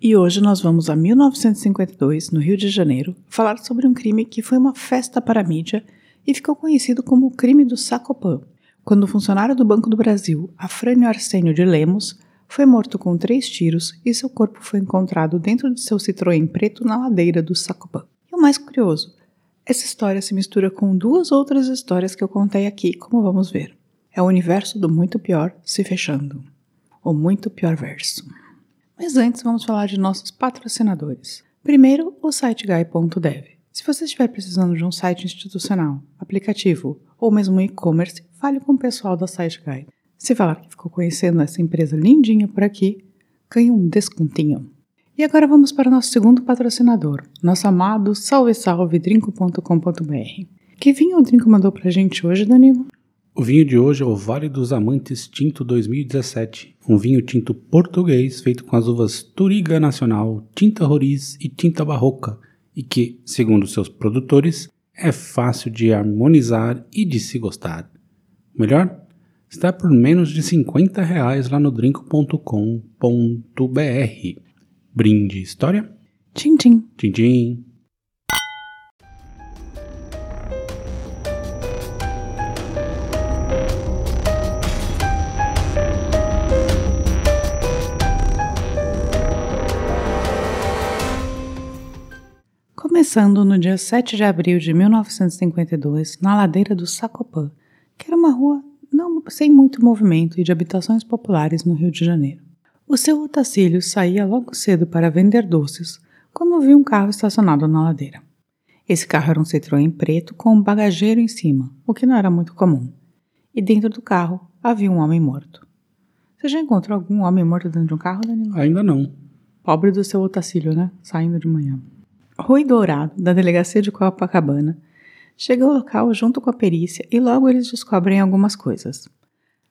E hoje nós vamos a 1952, no Rio de Janeiro, falar sobre um crime que foi uma festa para a mídia e ficou conhecido como o crime do Sacopan, quando o funcionário do Banco do Brasil, Afrânio Arsênio de Lemos, foi morto com três tiros e seu corpo foi encontrado dentro de seu Citroën preto na ladeira do Sacopan. E o mais curioso, essa história se mistura com duas outras histórias que eu contei aqui, como vamos ver. É o universo do muito pior se fechando. O muito pior verso. Mas antes vamos falar de nossos patrocinadores. Primeiro, o SiteGuy.dev. Se você estiver precisando de um site institucional, aplicativo ou mesmo e-commerce, fale com o pessoal da SiteGuy. Se falar que ficou conhecendo essa empresa lindinha por aqui, ganhe um descontinho. E agora vamos para o nosso segundo patrocinador, nosso amado salve salve drinco.com.br. Que vinho o Drinco mandou pra gente hoje, Danilo? O vinho de hoje é o Vale dos Amantes Tinto 2017, um vinho tinto português feito com as uvas Turiga Nacional, Tinta Roriz e Tinta Barroca, e que, segundo seus produtores, é fácil de harmonizar e de se gostar. Melhor? Está por menos de 50 reais lá no drinco.com.br. Brinde história? Tchim, tchim. Tchim, tchim. Começando no dia 7 de abril de 1952, na ladeira do Sacopã, que era uma rua não, sem muito movimento e de habitações populares no Rio de Janeiro. O seu Otacílio saía logo cedo para vender doces quando viu um carro estacionado na ladeira. Esse carro era um Citroën preto com um bagageiro em cima, o que não era muito comum. E dentro do carro havia um homem morto. Você já encontrou algum homem morto dentro de um carro, Danilo? Ainda não. Pobre do seu Otacílio, né? Saindo de manhã. Rui Dourado, da delegacia de Copacabana, chega ao local junto com a perícia e logo eles descobrem algumas coisas.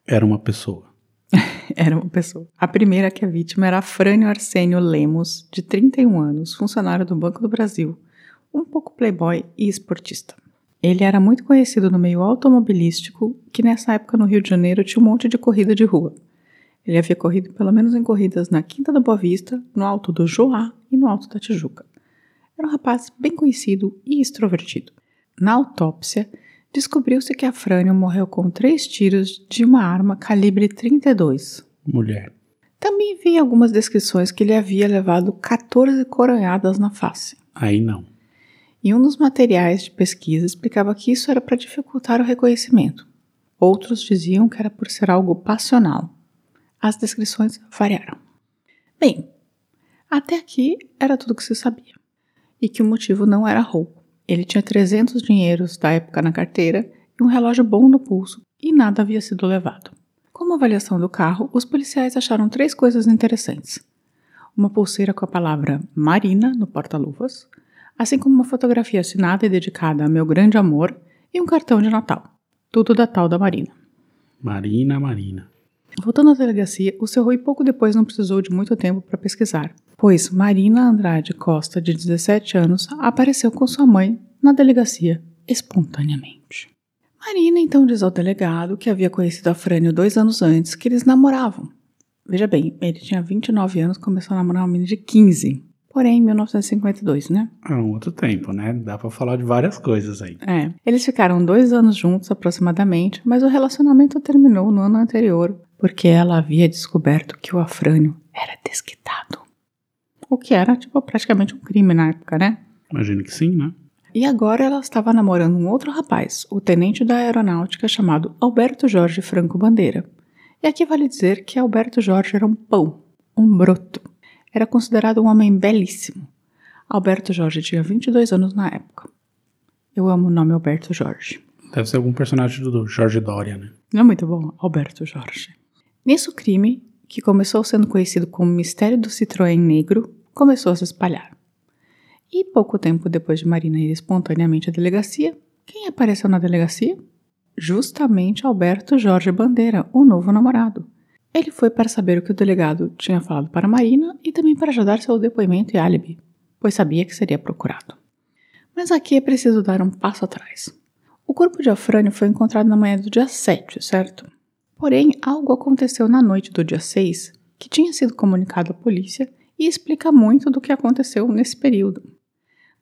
Era uma pessoa. era uma pessoa. A primeira que a vítima era Frânio Arsênio Lemos, de 31 anos, funcionário do Banco do Brasil, um pouco playboy e esportista. Ele era muito conhecido no meio automobilístico, que nessa época no Rio de Janeiro tinha um monte de corrida de rua. Ele havia corrido pelo menos em corridas na Quinta da Boa Vista, no Alto do Joá e no Alto da Tijuca. Era um rapaz bem conhecido e extrovertido. Na autópsia, descobriu-se que Afrânio morreu com três tiros de uma arma calibre 32. Mulher. Também vi algumas descrições que ele havia levado 14 coronhadas na face. Aí não. E um dos materiais de pesquisa explicava que isso era para dificultar o reconhecimento. Outros diziam que era por ser algo passional. As descrições variaram. Bem, até aqui era tudo que se sabia e que o motivo não era roubo. Ele tinha 300 dinheiros da época na carteira e um relógio bom no pulso, e nada havia sido levado. Como avaliação do carro, os policiais acharam três coisas interessantes: uma pulseira com a palavra Marina no porta-luvas, assim como uma fotografia assinada e dedicada a meu grande amor e um cartão de Natal. Tudo da tal da Marina. Marina, Marina. Voltando à delegacia, o seu Rui pouco depois não precisou de muito tempo para pesquisar, pois Marina Andrade Costa, de 17 anos, apareceu com sua mãe na delegacia espontaneamente. Marina então diz ao delegado que havia conhecido a Frânio dois anos antes, que eles namoravam. Veja bem, ele tinha 29 anos, começou a namorar uma menina de 15. Porém, em 1952, né? É um outro tempo, né? Dá pra falar de várias coisas aí. É. Eles ficaram dois anos juntos aproximadamente, mas o relacionamento terminou no ano anterior, porque ela havia descoberto que o Afrânio era desquitado. O que era, tipo, praticamente um crime na época, né? Imagino que sim, né? E agora ela estava namorando um outro rapaz, o tenente da aeronáutica chamado Alberto Jorge Franco Bandeira. E aqui vale dizer que Alberto Jorge era um pão, um broto. Era considerado um homem belíssimo. Alberto Jorge tinha 22 anos na época. Eu amo o nome Alberto Jorge. Deve ser algum personagem do Jorge Dória, né? Não é muito bom? Alberto Jorge. Nisso, crime, que começou sendo conhecido como Mistério do Citroën Negro, começou a se espalhar. E pouco tempo depois de Marina ir espontaneamente à delegacia, quem apareceu na delegacia? Justamente Alberto Jorge Bandeira, o novo namorado. Ele foi para saber o que o delegado tinha falado para Marina e também para ajudar seu depoimento e álibi, pois sabia que seria procurado. Mas aqui é preciso dar um passo atrás. O corpo de Afrânio foi encontrado na manhã do dia 7, certo? Porém, algo aconteceu na noite do dia 6 que tinha sido comunicado à polícia e explica muito do que aconteceu nesse período.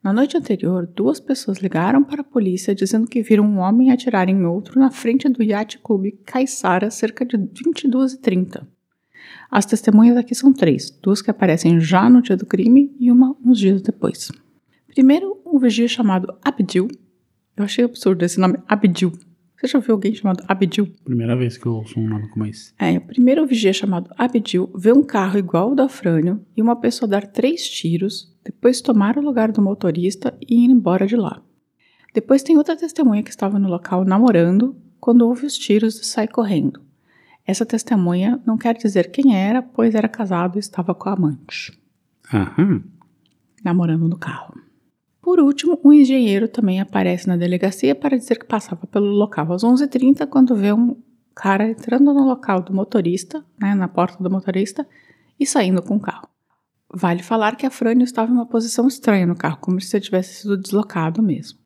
Na noite anterior, duas pessoas ligaram para a polícia dizendo que viram um homem atirar em outro na frente do Yacht Clube Caissara cerca de 22h30. As testemunhas aqui são três, duas que aparecem já no dia do crime e uma uns dias depois. Primeiro, um vigia chamado Abdil. Eu achei absurdo esse nome, Abdil. Você já ouviu alguém chamado Abdil? Primeira vez que eu ouço um nome como esse. É, o primeiro vigia chamado Abdil vê um carro igual ao da Frânio e uma pessoa dar três tiros, depois tomar o lugar do motorista e ir embora de lá. Depois tem outra testemunha que estava no local namorando quando ouve os tiros e sai correndo. Essa testemunha não quer dizer quem era, pois era casado e estava com a amante. Aham. namorando no carro. Por último, um engenheiro também aparece na delegacia para dizer que passava pelo local às 11h30 quando vê um cara entrando no local do motorista, né, na porta do motorista, e saindo com o carro. Vale falar que a Frânio estava em uma posição estranha no carro, como se tivesse sido deslocado mesmo.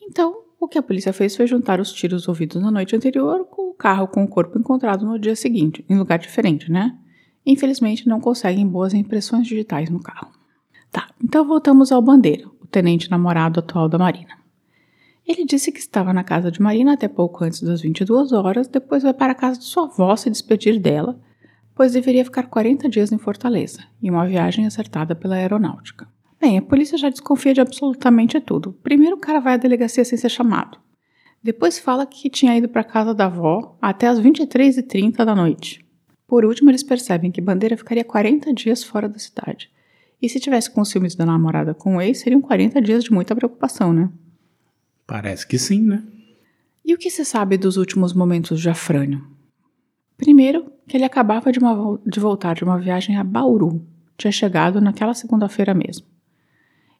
Então, o que a polícia fez foi juntar os tiros ouvidos na noite anterior com o carro com o corpo encontrado no dia seguinte, em lugar diferente, né? Infelizmente, não conseguem boas impressões digitais no carro. Tá, então voltamos ao Bandeira, o tenente namorado atual da Marina. Ele disse que estava na casa de Marina até pouco antes das 22 horas, depois vai para a casa de sua avó se despedir dela, pois deveria ficar 40 dias em Fortaleza, em uma viagem acertada pela aeronáutica. Bem, a polícia já desconfia de absolutamente tudo. Primeiro o cara vai à delegacia sem ser chamado. Depois fala que tinha ido para a casa da avó até as 23h30 da noite. Por último, eles percebem que Bandeira ficaria 40 dias fora da cidade. E se tivesse com ciúmes da namorada com o ex, seriam 40 dias de muita preocupação, né? Parece que sim, né? E o que se sabe dos últimos momentos de Afrânio? Primeiro, que ele acabava de, uma de voltar de uma viagem a Bauru. Tinha chegado naquela segunda-feira mesmo.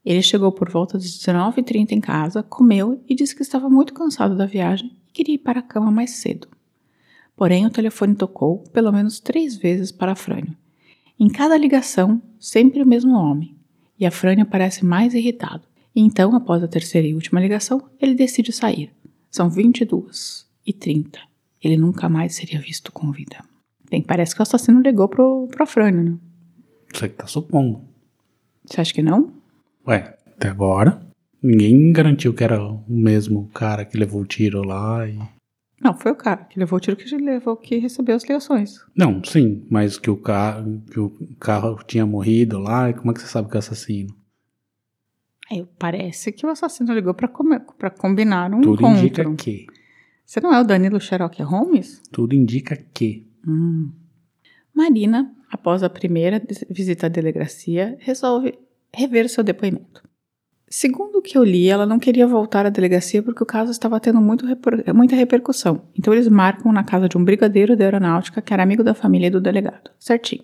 Ele chegou por volta das 19h30 em casa, comeu e disse que estava muito cansado da viagem e queria ir para a cama mais cedo. Porém, o telefone tocou pelo menos três vezes para Afrânio. Em cada ligação, sempre o mesmo homem. E Afrânio parece mais irritado. E então, após a terceira e última ligação, ele decide sair. São 22 e 30. Ele nunca mais seria visto com vida. Bem, parece que o assassino ligou pro, pro Afrânio, né? Você que tá supondo. Você acha que não? Ué, até agora, ninguém garantiu que era o mesmo cara que levou o tiro lá e... Não, foi o cara que levou o tiro que levou que recebeu as ligações. Não, sim, mas que o carro, que o carro tinha morrido lá, como é que você sabe que é assassino? Aí parece que o assassino ligou pra combinar um Tudo encontro. indica que. Você não é o Danilo Sherlock Holmes? Tudo indica que. Hum. Marina, após a primeira visita à delegacia, resolve rever seu depoimento. Segundo o que eu li, ela não queria voltar à delegacia porque o caso estava tendo reper- muita repercussão. Então eles marcam na casa de um brigadeiro da aeronáutica que era amigo da família do delegado. Certinho.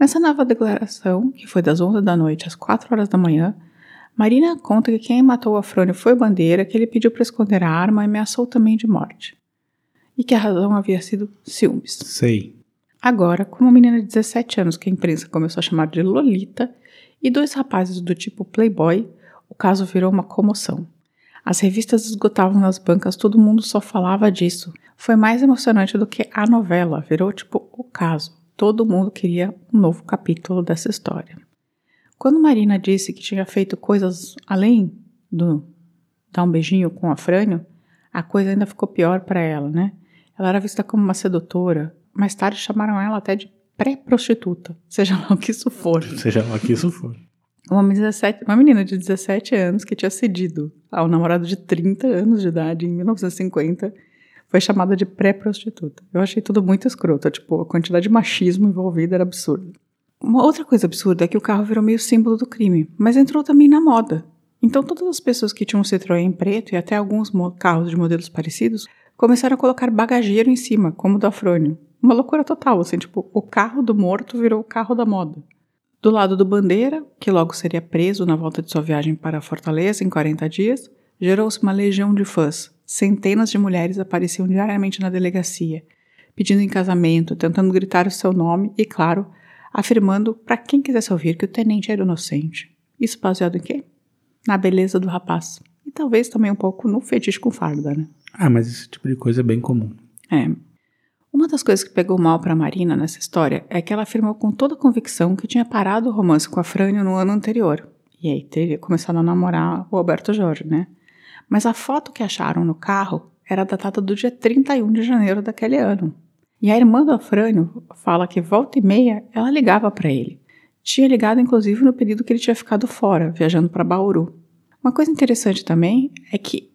Nessa nova declaração, que foi das 11 da noite às 4 horas da manhã, Marina conta que quem matou o Afrônio foi Bandeira, que ele pediu para esconder a arma e ameaçou também de morte. E que a razão havia sido ciúmes. Sei. Agora, com uma menina de 17 anos que a imprensa começou a chamar de Lolita e dois rapazes do tipo Playboy, o caso virou uma comoção. As revistas esgotavam nas bancas, todo mundo só falava disso. Foi mais emocionante do que a novela, virou tipo o caso. Todo mundo queria um novo capítulo dessa história. Quando Marina disse que tinha feito coisas além do dar um beijinho com o Afrânio, a coisa ainda ficou pior para ela, né? Ela era vista como uma sedutora. Mais tarde chamaram ela até de pré-prostituta, seja lá o que isso for. Seja lá que isso for. Uma, 17 uma menina de 17 anos que tinha cedido ao namorado de 30 anos de idade em 1950 foi chamada de pré-prostituta. Eu achei tudo muito escroto, tipo, a quantidade de machismo envolvida era absurda. Uma outra coisa absurda é que o carro virou meio símbolo do crime, mas entrou também na moda. Então todas as pessoas que tinham um Citroën preto e até alguns carros de modelos parecidos começaram a colocar bagageiro em cima, como o do Afrônio. Uma loucura total, assim, tipo, o carro do morto virou o carro da moda. Do lado do Bandeira, que logo seria preso na volta de sua viagem para Fortaleza em 40 dias, gerou-se uma legião de fãs. Centenas de mulheres apareciam diariamente na delegacia, pedindo em casamento, tentando gritar o seu nome e, claro, afirmando para quem quisesse ouvir que o tenente era inocente. Isso baseado em quê? Na beleza do rapaz. E talvez também um pouco no fetiche com farda, né? Ah, mas esse tipo de coisa é bem comum. É. Uma das coisas que pegou mal para Marina nessa história é que ela afirmou com toda convicção que tinha parado o romance com a Frânio no ano anterior. E aí teria começado a namorar o Alberto Jorge, né? Mas a foto que acharam no carro era datada do dia 31 de janeiro daquele ano. E a irmã do Afrânio fala que volta e meia ela ligava para ele. Tinha ligado inclusive no período que ele tinha ficado fora, viajando para Bauru. Uma coisa interessante também é que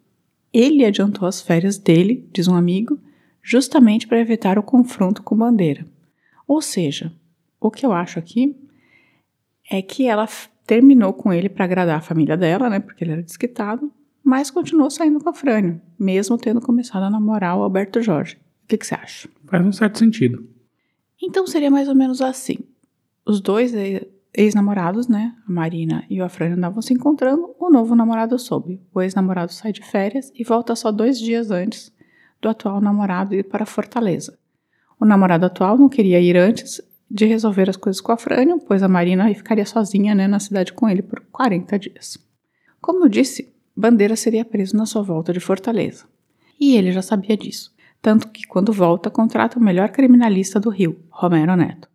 ele adiantou as férias dele, diz um amigo, justamente para evitar o confronto com Bandeira. Ou seja, o que eu acho aqui é que ela terminou com ele para agradar a família dela, né, porque ele era desquitado, mas continuou saindo com a Frânio, mesmo tendo começado a namorar o Alberto Jorge. O que, que você acha? Faz um certo sentido. Então seria mais ou menos assim. Os dois ex-namorados, né, a Marina e o Afrânio andavam se encontrando, o novo namorado soube. O ex-namorado sai de férias e volta só dois dias antes do atual namorado ir para Fortaleza. O namorado atual não queria ir antes de resolver as coisas com a Frânio, pois a Marina ficaria sozinha né, na cidade com ele por 40 dias. Como eu disse, Bandeira seria preso na sua volta de Fortaleza. E ele já sabia disso tanto que, quando volta, contrata o melhor criminalista do Rio, Romero Neto.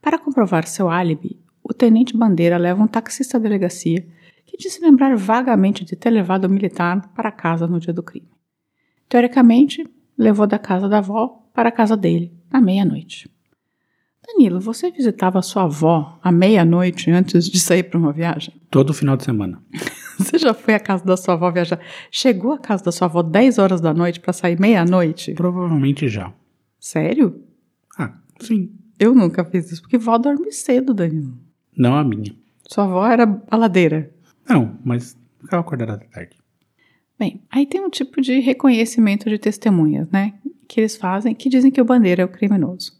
Para comprovar seu álibi, o tenente Bandeira leva um taxista à delegacia que disse lembrar vagamente de ter levado o militar para casa no dia do crime. Teoricamente, levou da casa da avó para a casa dele, à meia-noite. Danilo, você visitava sua avó à meia-noite antes de sair para uma viagem? Todo final de semana. Você já foi à casa da sua avó viajar? Chegou à casa da sua avó 10 horas da noite para sair meia-noite? Provavelmente já. Sério? Ah, sim. Eu nunca fiz isso, porque vó dorme cedo, Danilo. Não a minha. Sua avó era baladeira? Não, mas ficava acordada da tarde. Bem, aí tem um tipo de reconhecimento de testemunhas, né? Que eles fazem, que dizem que o Bandeira é o criminoso.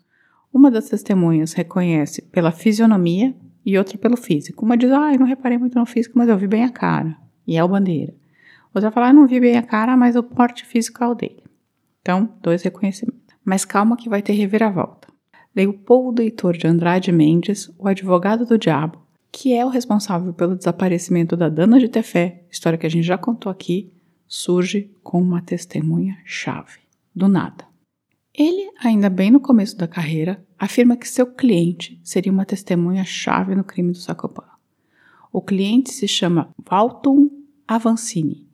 Uma das testemunhas reconhece pela fisionomia e outra pelo físico. Uma diz, ah, eu não reparei muito no físico, mas eu vi bem a cara. E é o Bandeira. Outra fala, ah, não vi bem a cara, mas o porte físico é o dele. Então, dois reconhecimentos. Mas calma que vai ter reviravolta. Leopoldo Heitor de Andrade Mendes, o advogado do diabo, que é o responsável pelo desaparecimento da Dana de Tefé, história que a gente já contou aqui, surge com uma testemunha-chave. Do nada. Ele, ainda bem no começo da carreira, afirma que seu cliente seria uma testemunha-chave no crime do Sacopan. O cliente se chama Walton Avancini,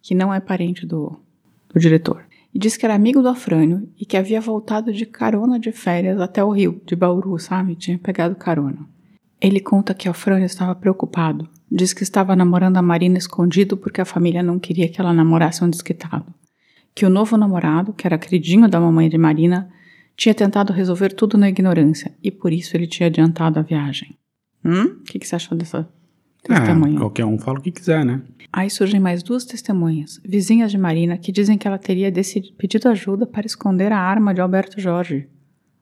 que não é parente do, do diretor, e diz que era amigo do Afrânio e que havia voltado de carona de férias até o Rio, de Bauru, sabe? Tinha pegado carona. Ele conta que Afrânio estava preocupado. Diz que estava namorando a Marina escondido porque a família não queria que ela namorasse um desquitado que o novo namorado, que era queridinho da mamãe de Marina, tinha tentado resolver tudo na ignorância e por isso ele tinha adiantado a viagem. Hum? O que, que você achou dessa testemunha? Ah, qualquer um fala o que quiser, né? Aí surgem mais duas testemunhas, vizinhas de Marina, que dizem que ela teria pedido ajuda para esconder a arma de Alberto Jorge.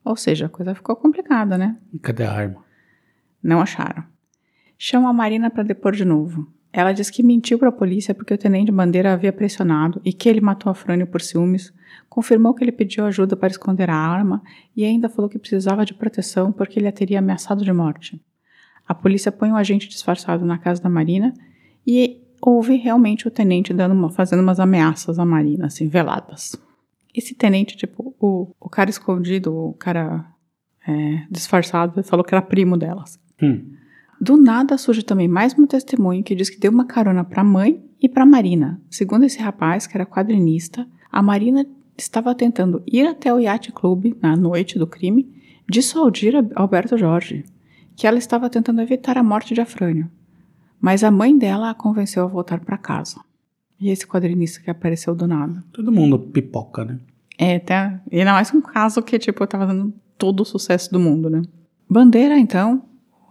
Ou seja, a coisa ficou complicada, né? E cadê a arma? Não acharam. Chama a Marina para depor de novo. Ela diz que mentiu para a polícia porque o tenente Bandeira havia pressionado e que ele matou a Frânio por ciúmes, confirmou que ele pediu ajuda para esconder a arma e ainda falou que precisava de proteção porque ele a teria ameaçado de morte. A polícia põe um agente disfarçado na casa da Marina e houve realmente o tenente dando uma, fazendo umas ameaças à Marina, assim, veladas. Esse tenente, tipo, o, o cara escondido, o cara é, disfarçado, falou que era primo delas. Hum. Do nada surge também mais um testemunho que diz que deu uma carona para a mãe e para Marina. Segundo esse rapaz, que era quadrinista, a Marina estava tentando ir até o Yacht Club na noite do crime, dissuadir Alberto Jorge, que ela estava tentando evitar a morte de Afrânio. Mas a mãe dela a convenceu a voltar para casa. E esse quadrinista que apareceu do nada. Todo mundo pipoca, né? É, tá. E ainda mais um caso que, tipo, tava dando todo o sucesso do mundo, né? Bandeira, então,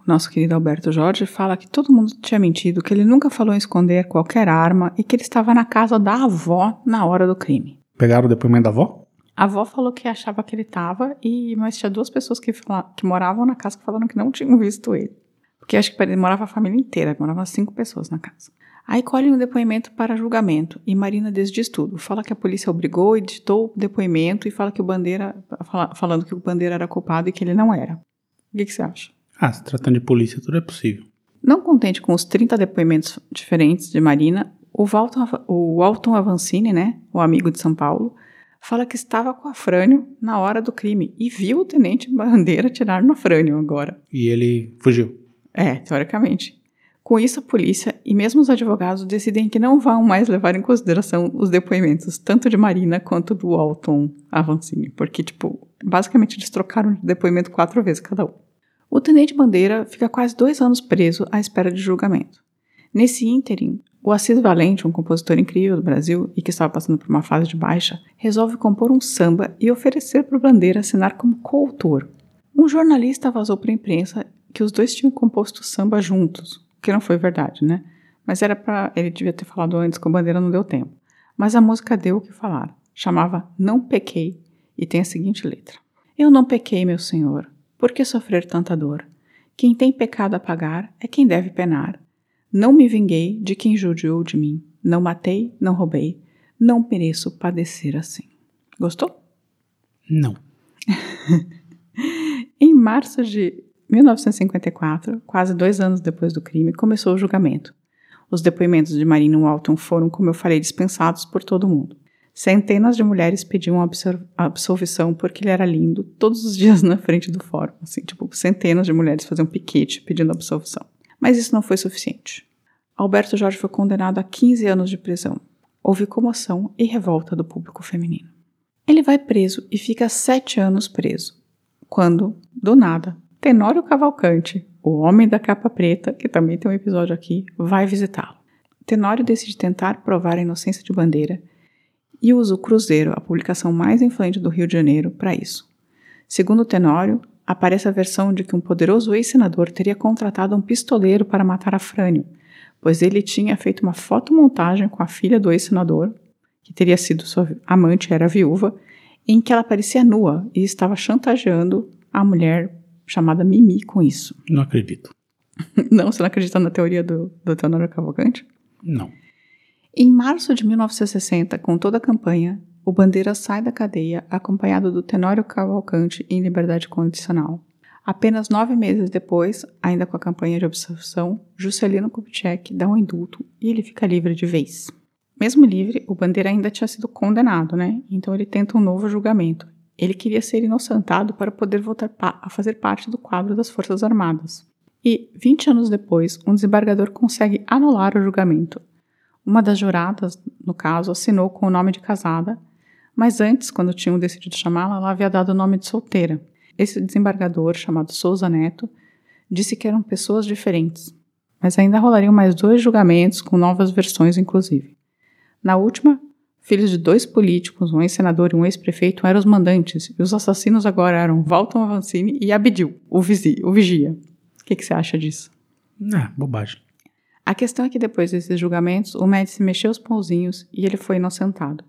nosso querido Alberto Jorge, fala que todo mundo tinha mentido, que ele nunca falou em esconder qualquer arma e que ele estava na casa da avó na hora do crime. Pegaram o depoimento da avó? A avó falou que achava que ele estava, e mas tinha duas pessoas que, fala, que moravam na casa que falaram que não tinham visto ele. Porque acho que morava a família inteira, moravam cinco pessoas na casa. Aí colhem um depoimento para julgamento e Marina desdiz tudo. Fala que a polícia obrigou, editou o depoimento e fala que o Bandeira, fala, falando que o Bandeira era culpado e que ele não era. O que, que você acha? Ah, se tratando de polícia, tudo é possível. Não contente com os 30 depoimentos diferentes de Marina, o Walton, o Walton Avancini, né, o amigo de São Paulo, fala que estava com a Frânio na hora do crime e viu o tenente Bandeira tirar no Frânio agora. E ele fugiu. É, teoricamente. Com isso, a polícia e mesmo os advogados decidem que não vão mais levar em consideração os depoimentos, tanto de Marina quanto do Alton Avancini, porque, tipo, basicamente eles trocaram de depoimento quatro vezes cada um. O tenente Bandeira fica quase dois anos preso à espera de julgamento. Nesse ínterim, o Assis Valente, um compositor incrível do Brasil e que estava passando por uma fase de baixa, resolve compor um samba e oferecer para o Bandeira assinar como coautor. Um jornalista vazou para a imprensa que os dois tinham composto samba juntos, que não foi verdade, né? Mas era para ele devia ter falado antes com bandeira não deu tempo. Mas a música deu o que falar. Chamava Não Pequei e tem a seguinte letra: Eu não pequei, meu senhor. Por que sofrer tanta dor? Quem tem pecado a pagar é quem deve penar. Não me vinguei de quem judiou de mim. Não matei, não roubei. Não mereço padecer assim. Gostou? Não. em março de 1954, quase dois anos depois do crime, começou o julgamento. Os depoimentos de Marino Walton foram, como eu falei, dispensados por todo mundo. Centenas de mulheres pediam absolvição porque ele era lindo todos os dias na frente do fórum. Assim, tipo, centenas de mulheres faziam piquete pedindo absolvição. Mas isso não foi suficiente. Alberto Jorge foi condenado a 15 anos de prisão. Houve comoção e revolta do público feminino. Ele vai preso e fica sete anos preso, quando, do nada, Tenório Cavalcante, o homem da capa preta, que também tem um episódio aqui, vai visitá-lo. Tenório decide tentar provar a inocência de Bandeira e usa o Cruzeiro, a publicação mais influente do Rio de Janeiro, para isso. Segundo Tenório, aparece a versão de que um poderoso ex-senador teria contratado um pistoleiro para matar a Frânio, pois ele tinha feito uma fotomontagem com a filha do ex-senador, que teria sido sua amante, era viúva, em que ela parecia nua e estava chantageando a mulher chamada Mimi com isso. Não acredito. não, você não acredita na teoria do, do Tenório Cavalcante? Não. Em março de 1960, com toda a campanha, o Bandeira sai da cadeia acompanhado do Tenório Cavalcante em liberdade condicional. Apenas nove meses depois, ainda com a campanha de observação, Juscelino Kubitschek dá um indulto e ele fica livre de vez. Mesmo livre, o Bandeira ainda tinha sido condenado, né? Então ele tenta um novo julgamento. Ele queria ser inocentado para poder voltar a fazer parte do quadro das Forças Armadas. E, 20 anos depois, um desembargador consegue anular o julgamento. Uma das juradas, no caso, assinou com o nome de casada, mas antes, quando tinham decidido chamá-la, ela havia dado o nome de solteira. Esse desembargador, chamado Souza Neto, disse que eram pessoas diferentes, mas ainda rolariam mais dois julgamentos com novas versões, inclusive. Na última, Filhos de dois políticos, um ex-senador e um ex-prefeito, eram os mandantes, e os assassinos agora eram Walton Avancini e Abdil, o, vizi, o vigia. O que, que você acha disso? Ah, bobagem. A questão é que depois desses julgamentos, o Médici mexeu os pauzinhos e ele foi inocentado.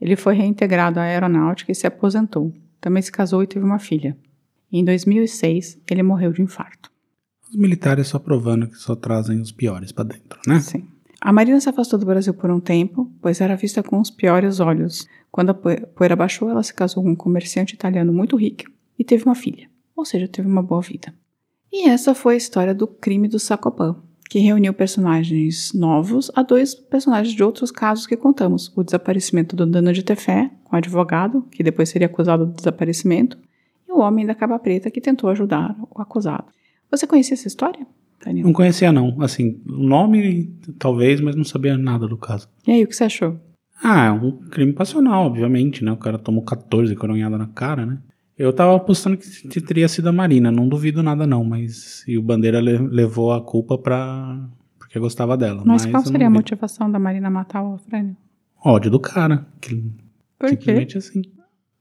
Ele foi reintegrado à aeronáutica e se aposentou. Também se casou e teve uma filha. Em 2006, ele morreu de infarto. Os militares só provando que só trazem os piores para dentro, né? Sim. A Marina se afastou do Brasil por um tempo, pois era vista com os piores olhos. Quando a poeira baixou, ela se casou com um comerciante italiano muito rico e teve uma filha, ou seja, teve uma boa vida. E essa foi a história do crime do Sacopan, que reuniu personagens novos a dois personagens de outros casos que contamos: o desaparecimento do Dano de Tefé, com o advogado, que depois seria acusado do desaparecimento, e o homem da capa preta, que tentou ajudar o acusado. Você conhecia essa história? Daniel? Não conhecia, não. Assim, o nome talvez, mas não sabia nada do caso. E aí, o que você achou? Ah, é um crime passional, obviamente, né? O cara tomou 14 coronhadas na cara, né? Eu tava apostando que teria sido a Marina, não duvido nada não, mas e o Bandeira le levou a culpa pra... porque gostava dela. Mas, mas qual seria a motivação da Marina matar o Alfredo? Ódio do cara. Que, Por simplesmente quê? assim.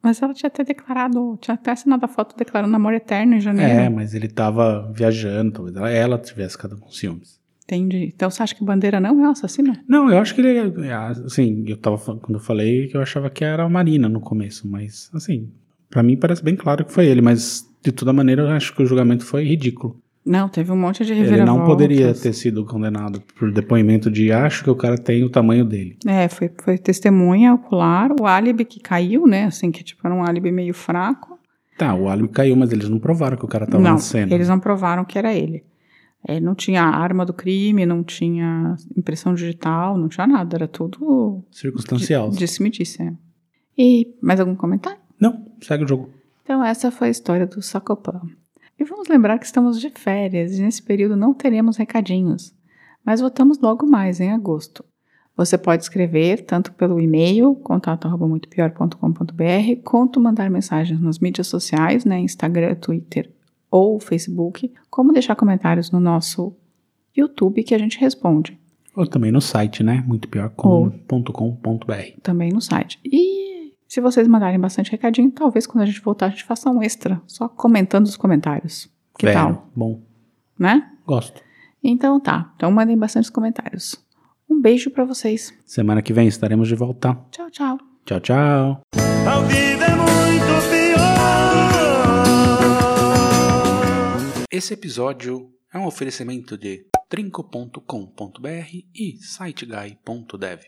Mas ela tinha até declarado, tinha até assinado a foto declarando amor eterno em janeiro. É, mas ele tava viajando, talvez ela tivesse ficado com ciúmes. Entendi. Então você acha que Bandeira não é um assassino? Não, eu acho que ele é, assim, eu tava quando eu falei que eu achava que era a Marina no começo, mas assim, para mim parece bem claro que foi ele, mas de toda maneira eu acho que o julgamento foi ridículo. Não, teve um monte de Ele reviravoltas. não poderia ter sido condenado por depoimento de acho que o cara tem o tamanho dele. É, foi, foi testemunha ocular, o álibi que caiu, né? Assim, que tipo, era um álibi meio fraco. Tá, o álibi caiu, mas eles não provaram que o cara tava não, na cena. eles não provaram que era ele. É, não tinha arma do crime, não tinha impressão digital, não tinha nada, era tudo Circunstancial. disse-me-disse. é. E mais algum comentário? Não, segue o jogo. Então, essa foi a história do Sacopan. E vamos lembrar que estamos de férias e nesse período não teremos recadinhos, mas voltamos logo mais em agosto. Você pode escrever tanto pelo e-mail, contato.muitopior.com.br, quanto mandar mensagens nas mídias sociais, né, Instagram, Twitter ou Facebook, como deixar comentários no nosso YouTube que a gente responde, Ou também no site, né? Muito pior com.com.br. também no site. E se vocês mandarem bastante recadinho, talvez quando a gente voltar a gente faça um extra, só comentando os comentários. Que tal? Bom, Né? gosto. Então tá. Então mandem bastante comentários. Um beijo pra vocês. Semana que vem estaremos de volta. Tchau, tchau. Tchau, tchau. A vida é muito pior. Esse episódio é um oferecimento de trinco.com.br e siteguy.dev.